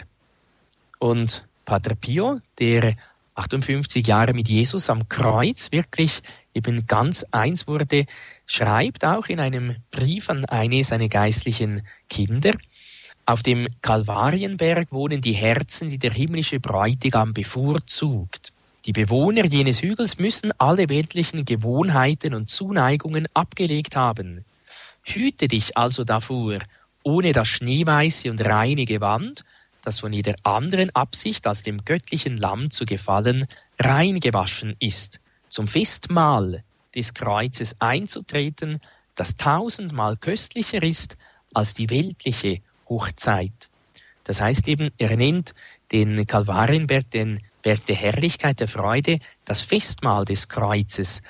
Und Pater Pio, der 58 Jahre mit Jesus am Kreuz wirklich eben ganz eins wurde, schreibt auch in einem Brief an eine seiner geistlichen Kinder, auf dem Kalvarienberg wohnen die Herzen, die der himmlische Bräutigam bevorzugt. Die Bewohner jenes Hügels müssen alle weltlichen Gewohnheiten und Zuneigungen abgelegt haben. Hüte dich also davor, ohne das schneeweiße und reine Gewand, das von jeder anderen Absicht als dem göttlichen Lamm zu gefallen, reingewaschen ist, zum Festmahl des Kreuzes einzutreten, das tausendmal köstlicher ist als die weltliche Hochzeit. Das heißt eben, er nennt den Kalvarienberg den Berg der Herrlichkeit, der Freude, das Festmahl des Kreuzes.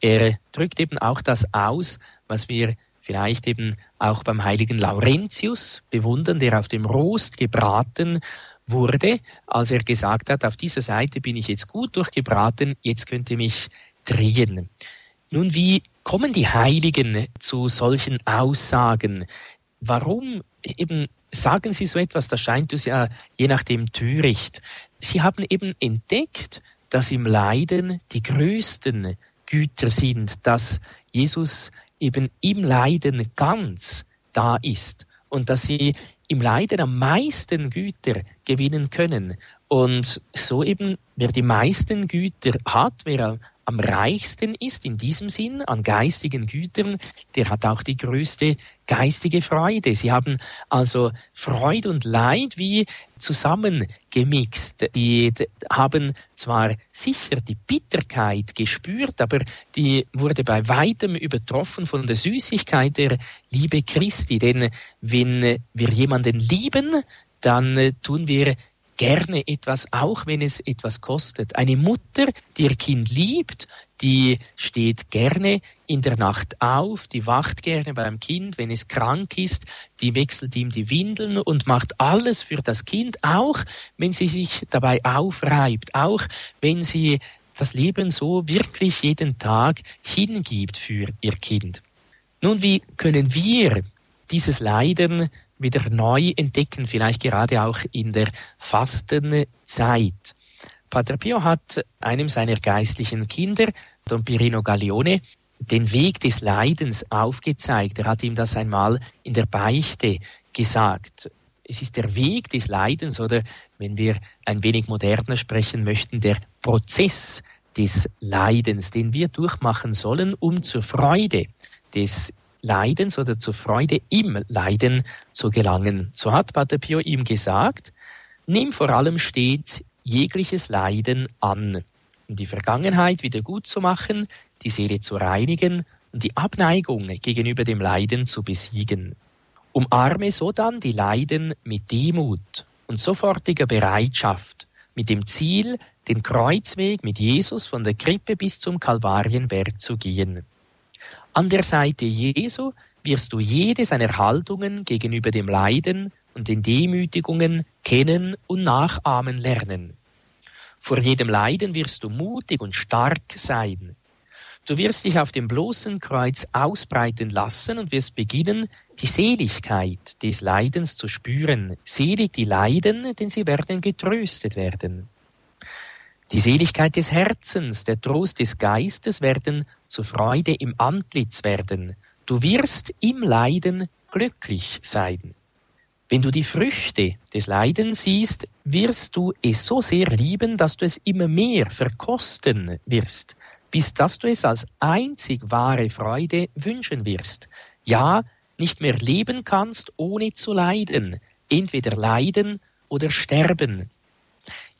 Er drückt eben auch das aus, was wir vielleicht eben auch beim heiligen Laurentius bewundern, der auf dem Rost gebraten wurde, als er gesagt hat, auf dieser Seite bin ich jetzt gut durchgebraten, jetzt könnte mich drehen. Nun, wie kommen die Heiligen zu solchen Aussagen? Warum eben sagen sie so etwas? Das scheint uns ja je nachdem töricht. Sie haben eben entdeckt, dass im Leiden die größten Güter sind, dass Jesus eben im Leiden ganz da ist und dass sie im Leiden am meisten Güter gewinnen können. Und so eben, wer die meisten Güter hat, wer am reichsten ist in diesem Sinn an geistigen Gütern, der hat auch die größte geistige Freude. Sie haben also Freude und Leid wie zusammengemixt. Die haben zwar sicher die Bitterkeit gespürt, aber die wurde bei weitem übertroffen von der Süßigkeit der Liebe Christi. Denn wenn wir jemanden lieben, dann tun wir gerne etwas, auch wenn es etwas kostet. Eine Mutter, die ihr Kind liebt, die steht gerne in der Nacht auf, die wacht gerne beim Kind, wenn es krank ist, die wechselt ihm die Windeln und macht alles für das Kind, auch wenn sie sich dabei aufreibt, auch wenn sie das Leben so wirklich jeden Tag hingibt für ihr Kind. Nun, wie können wir dieses Leiden wieder neu entdecken, vielleicht gerade auch in der Fastenzeit. Pater Pio hat einem seiner geistlichen Kinder, Don Pirino Gaglione, den Weg des Leidens aufgezeigt. Er hat ihm das einmal in der Beichte gesagt. Es ist der Weg des Leidens oder, wenn wir ein wenig moderner sprechen möchten, der Prozess des Leidens, den wir durchmachen sollen, um zur Freude des Leidens oder zur Freude im Leiden zu gelangen. So hat Pater Pio ihm gesagt, nimm vor allem stets jegliches Leiden an, um die Vergangenheit wieder gut zu machen, die Seele zu reinigen und die Abneigung gegenüber dem Leiden zu besiegen. Umarme sodann die Leiden mit Demut und sofortiger Bereitschaft, mit dem Ziel, den Kreuzweg mit Jesus von der Krippe bis zum Kalvarienberg zu gehen. An der Seite Jesu wirst du jede seiner Haltungen gegenüber dem Leiden und den Demütigungen kennen und nachahmen lernen. Vor jedem Leiden wirst du mutig und stark sein. Du wirst dich auf dem bloßen Kreuz ausbreiten lassen und wirst beginnen, die Seligkeit des Leidens zu spüren. Selig die Leiden, denn sie werden getröstet werden. Die Seligkeit des Herzens, der Trost des Geistes werden zur Freude im Antlitz werden. Du wirst im Leiden glücklich sein. Wenn du die Früchte des Leidens siehst, wirst du es so sehr lieben, dass du es immer mehr verkosten wirst, bis dass du es als einzig wahre Freude wünschen wirst. Ja, nicht mehr leben kannst, ohne zu leiden, entweder leiden oder sterben.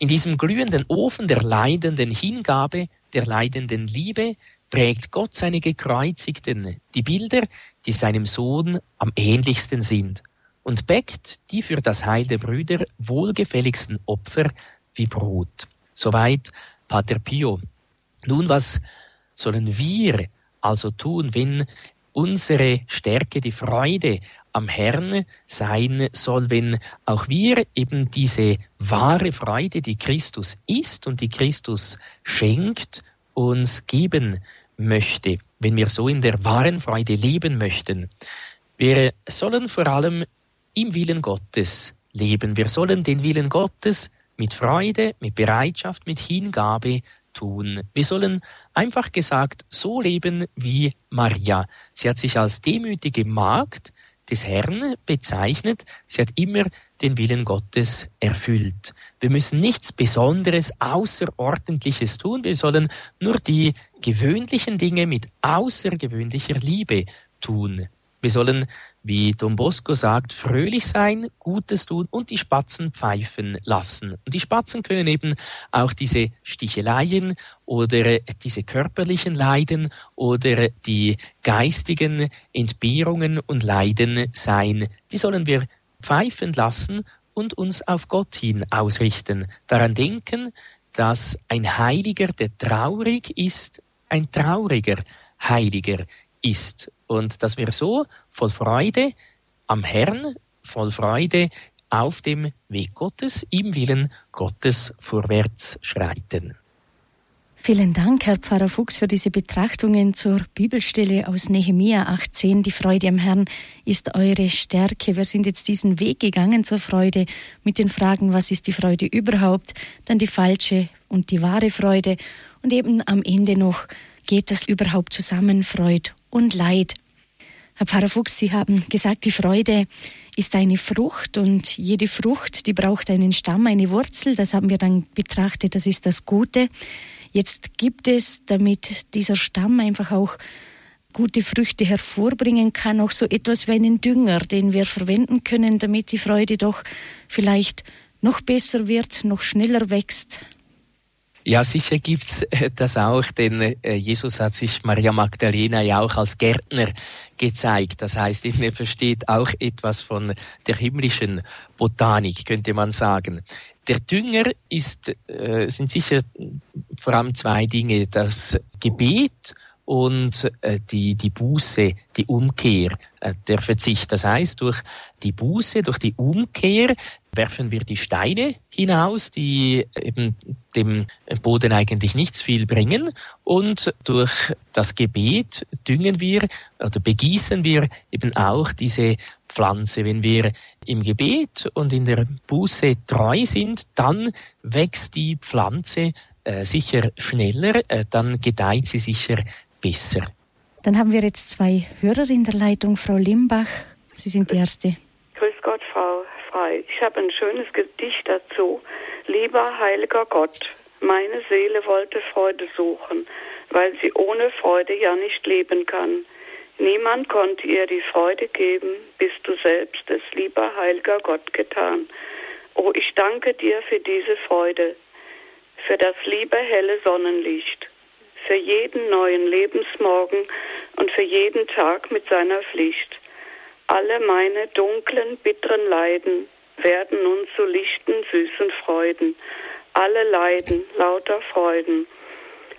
In diesem glühenden Ofen der leidenden Hingabe, der leidenden Liebe, prägt Gott seine Gekreuzigten, die Bilder, die seinem Sohn am ähnlichsten sind, und bäckt die für das Heil der Brüder wohlgefälligsten Opfer wie Brot. Soweit Pater Pio. Nun, was sollen wir also tun, wenn unsere Stärke die Freude am Herrn sein soll, wenn auch wir eben diese wahre Freude, die Christus ist und die Christus schenkt, uns geben möchte, wenn wir so in der wahren Freude leben möchten. Wir sollen vor allem im Willen Gottes leben. Wir sollen den Willen Gottes mit Freude, mit Bereitschaft, mit Hingabe tun. Wir sollen einfach gesagt so leben wie Maria. Sie hat sich als demütige Magd des Herrn bezeichnet. Sie hat immer den Willen Gottes erfüllt. Wir müssen nichts Besonderes, Außerordentliches tun. Wir sollen nur die gewöhnlichen Dinge mit außergewöhnlicher Liebe tun. Wir sollen, wie Don Bosco sagt, fröhlich sein, Gutes tun und die Spatzen pfeifen lassen. Und die Spatzen können eben auch diese Sticheleien oder diese körperlichen Leiden oder die geistigen Entbehrungen und Leiden sein. Die sollen wir pfeifen lassen und uns auf Gott hin ausrichten. Daran denken, dass ein Heiliger, der traurig ist, ein trauriger Heiliger ist und dass wir so voll Freude am Herrn, voll Freude auf dem Weg Gottes, im Willen Gottes vorwärts schreiten. Vielen Dank, Herr Pfarrer Fuchs, für diese Betrachtungen zur Bibelstelle aus Nehemia 18. Die Freude am Herrn ist eure Stärke. Wir sind jetzt diesen Weg gegangen zur Freude mit den Fragen, was ist die Freude überhaupt, dann die falsche und die wahre Freude und eben am Ende noch, geht das überhaupt zusammen, Freud und Leid. Herr Pfarrer Fuchs, Sie haben gesagt, die Freude ist eine Frucht und jede Frucht, die braucht einen Stamm, eine Wurzel. Das haben wir dann betrachtet, das ist das Gute. Jetzt gibt es, damit dieser Stamm einfach auch gute Früchte hervorbringen kann, auch so etwas wie einen Dünger, den wir verwenden können, damit die Freude doch vielleicht noch besser wird, noch schneller wächst. Ja, sicher gibt's äh, das auch, denn äh, Jesus hat sich Maria Magdalena ja auch als Gärtner gezeigt. Das heißt, er versteht auch etwas von der himmlischen Botanik, könnte man sagen. Der Dünger ist, äh, sind sicher vor allem zwei Dinge, das Gebet und äh, die, die Buße, die Umkehr, äh, der Verzicht. Das heißt, durch die Buße, durch die Umkehr werfen wir die Steine hinaus, die eben dem Boden eigentlich nichts viel bringen. Und durch das Gebet düngen wir oder begießen wir eben auch diese Pflanze. Wenn wir im Gebet und in der Buße treu sind, dann wächst die Pflanze äh, sicher schneller, äh, dann gedeiht sie sicher besser. Dann haben wir jetzt zwei Hörer in der Leitung. Frau Limbach, Sie sind die Erste. Grüß Gott, Frau Frei. Ich habe ein schönes Gedicht dazu. Lieber heiliger Gott, meine Seele wollte Freude suchen, weil sie ohne Freude ja nicht leben kann. Niemand konnte ihr die Freude geben, bis du selbst es, lieber heiliger Gott, getan. Oh, ich danke dir für diese Freude, für das liebe helle Sonnenlicht, für jeden neuen Lebensmorgen und für jeden Tag mit seiner Pflicht. Alle meine dunklen, bitteren Leiden werden nun zu lichten, süßen Freuden. Alle Leiden, lauter Freuden.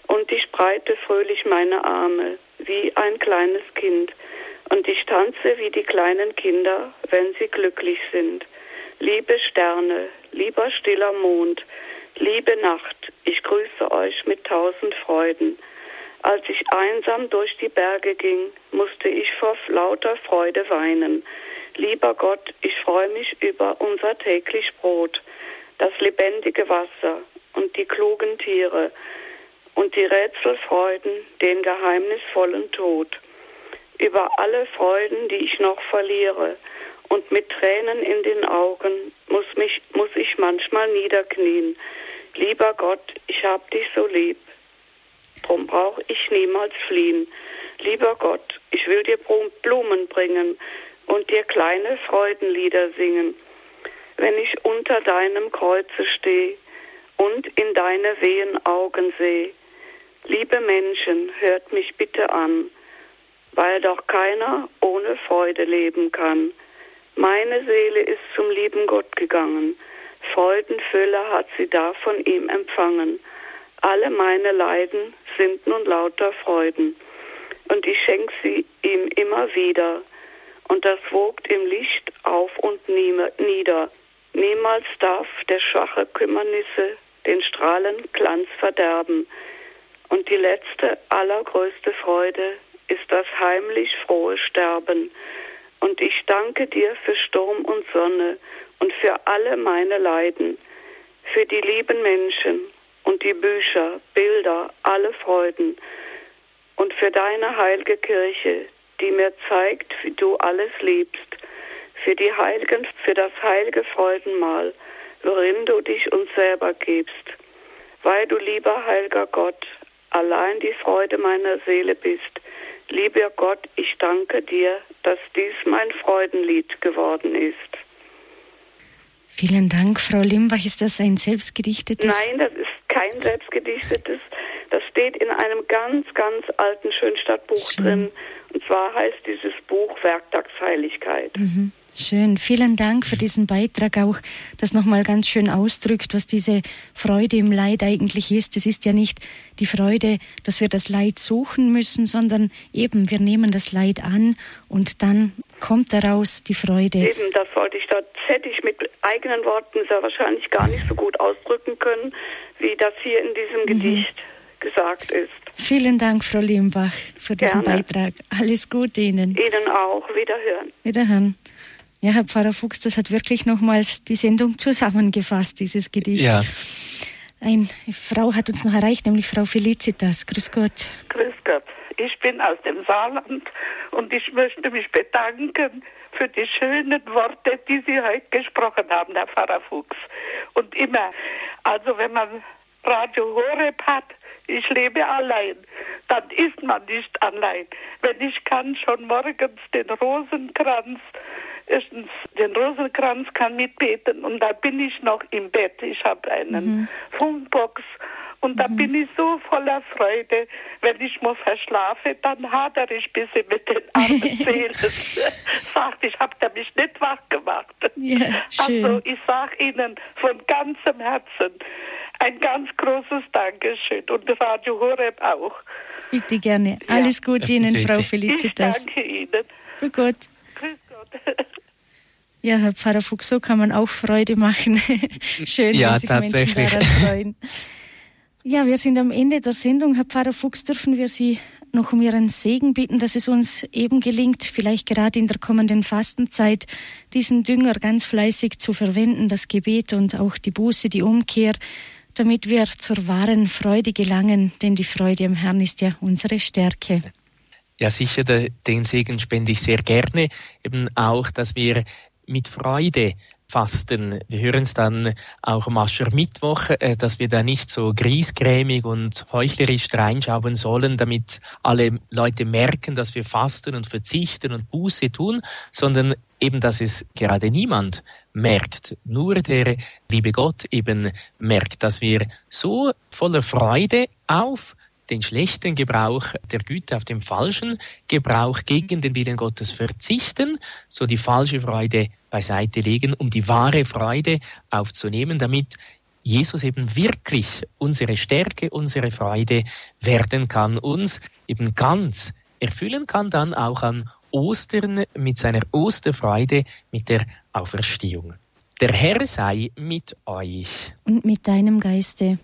Und ich breite fröhlich meine Arme wie ein kleines Kind. Und ich tanze wie die kleinen Kinder, wenn sie glücklich sind. Liebe Sterne, lieber stiller Mond, Liebe Nacht, ich grüße euch mit tausend Freuden. Als ich einsam durch die Berge ging, musste ich vor lauter Freude weinen. Lieber Gott, ich freue mich über unser täglich Brot, das lebendige Wasser und die klugen Tiere und die Rätselfreuden, den geheimnisvollen Tod. Über alle Freuden, die ich noch verliere, und mit Tränen in den Augen muss, mich, muss ich manchmal niederknien Lieber Gott, ich hab dich so lieb, drum brauch ich niemals fliehen. Lieber Gott, ich will dir Blumen bringen und dir kleine Freudenlieder singen, wenn ich unter deinem Kreuze steh und in deine wehen Augen seh. Liebe Menschen, hört mich bitte an, weil doch keiner ohne Freude leben kann. Meine Seele ist zum lieben Gott gegangen, Freudenfülle hat sie da von ihm empfangen. Alle meine Leiden sind nun lauter Freuden. Und ich schenk sie ihm immer wieder. Und das wogt im Licht auf und nieder. Niemals darf der schwache Kümmernisse den strahlenden Glanz verderben. Und die letzte, allergrößte Freude ist das heimlich frohe Sterben. Und ich danke dir für Sturm und Sonne und für alle meine Leiden, für die lieben Menschen und die Bücher, Bilder, alle Freuden und für deine heilige Kirche, die mir zeigt, wie du alles liebst, für die Heiligen, für das heilige Freudenmahl, worin du dich uns selber gibst, weil du, lieber heiliger Gott, allein die Freude meiner Seele bist. Lieber Gott, ich danke dir, dass dies mein Freudenlied geworden ist. Vielen Dank, Frau Limbach. Ist das ein selbstgedichtetes? Nein, das ist kein selbstgedichtetes. Das steht in einem ganz, ganz alten Schönstadtbuch Schön. drin. Und zwar heißt dieses Buch Werktagsheiligkeit. Mhm. Schön, vielen Dank für diesen Beitrag auch, das nochmal ganz schön ausdrückt, was diese Freude im Leid eigentlich ist. Es ist ja nicht die Freude, dass wir das Leid suchen müssen, sondern eben wir nehmen das Leid an und dann kommt daraus die Freude. Eben, das wollte ich, das hätte ich mit eigenen Worten sehr wahrscheinlich gar nicht so gut ausdrücken können, wie das hier in diesem mhm. Gedicht gesagt ist. Vielen Dank, Frau Limbach, für diesen Gerne. Beitrag. Alles Gute Ihnen. Ihnen auch. Wiederhören. Wiederhören. Ja, Herr Pfarrer Fuchs, das hat wirklich nochmals die Sendung zusammengefasst, dieses Gedicht. Ja. Eine Frau hat uns noch erreicht, nämlich Frau Felicitas. Grüß Gott. Grüß Gott. Ich bin aus dem Saarland und ich möchte mich bedanken für die schönen Worte, die Sie heute gesprochen haben, Herr Pfarrer Fuchs. Und immer, also wenn man Radio Horeb hat, ich lebe allein, dann ist man nicht allein. Wenn ich kann schon morgens den Rosenkranz erstens den Rosenkranz kann mitbeten und da bin ich noch im Bett. Ich habe einen mhm. Funkbox und da mhm. bin ich so voller Freude. Wenn ich mal verschlafe, dann hadere ich ein bisschen mit den armen Seelen. Sagt, ich habe mich nicht wach gemacht. Ja, also ich sage Ihnen von ganzem Herzen ein ganz großes Dankeschön und Radio Horeb auch. Bitte gerne. Alles Gute Ihnen, Frau Felicitas. Ich danke Ihnen. Für Gott. Grüß Gott. Ja, Herr Pfarrer Fuchs, so kann man auch Freude machen. Schön, ja, wenn sich tatsächlich. Menschen daran freuen. Ja, wir sind am Ende der Sendung. Herr Pfarrer Fuchs, dürfen wir Sie noch um Ihren Segen bitten, dass es uns eben gelingt, vielleicht gerade in der kommenden Fastenzeit, diesen Dünger ganz fleißig zu verwenden, das Gebet und auch die Buße, die Umkehr, damit wir zur wahren Freude gelangen, denn die Freude am Herrn ist ja unsere Stärke. Ja, sicher, den Segen spende ich sehr gerne. Eben auch, dass wir mit Freude fasten. Wir hören es dann auch am Aschermittwoch, äh, dass wir da nicht so griesgrämig und heuchlerisch reinschauen sollen, damit alle Leute merken, dass wir fasten und verzichten und Buße tun, sondern eben, dass es gerade niemand merkt. Nur der liebe Gott eben merkt, dass wir so voller Freude auf den schlechten Gebrauch der Güte auf den falschen Gebrauch gegen den Willen Gottes verzichten, so die falsche Freude beiseite legen, um die wahre Freude aufzunehmen, damit Jesus eben wirklich unsere Stärke, unsere Freude werden kann, uns eben ganz erfüllen kann, dann auch an Ostern mit seiner Osterfreude, mit der Auferstehung. Der Herr sei mit euch. Und mit deinem Geiste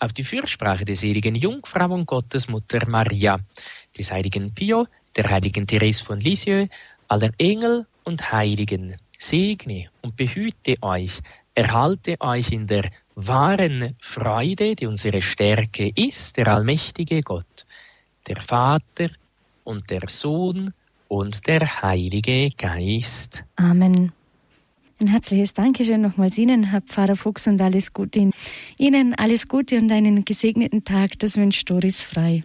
auf die Fürsprache des seligen Jungfrau und Gottesmutter Maria, des heiligen Pio, der heiligen Therese von Lisieux, aller Engel und Heiligen, segne und behüte euch, erhalte euch in der wahren Freude, die unsere Stärke ist, der allmächtige Gott, der Vater und der Sohn und der Heilige Geist. Amen. Ein herzliches Dankeschön nochmals Ihnen, Herr Pfarrer Fuchs, und alles Gute Ihnen. Ihnen alles Gute und einen gesegneten Tag. Das wünscht Doris Frei.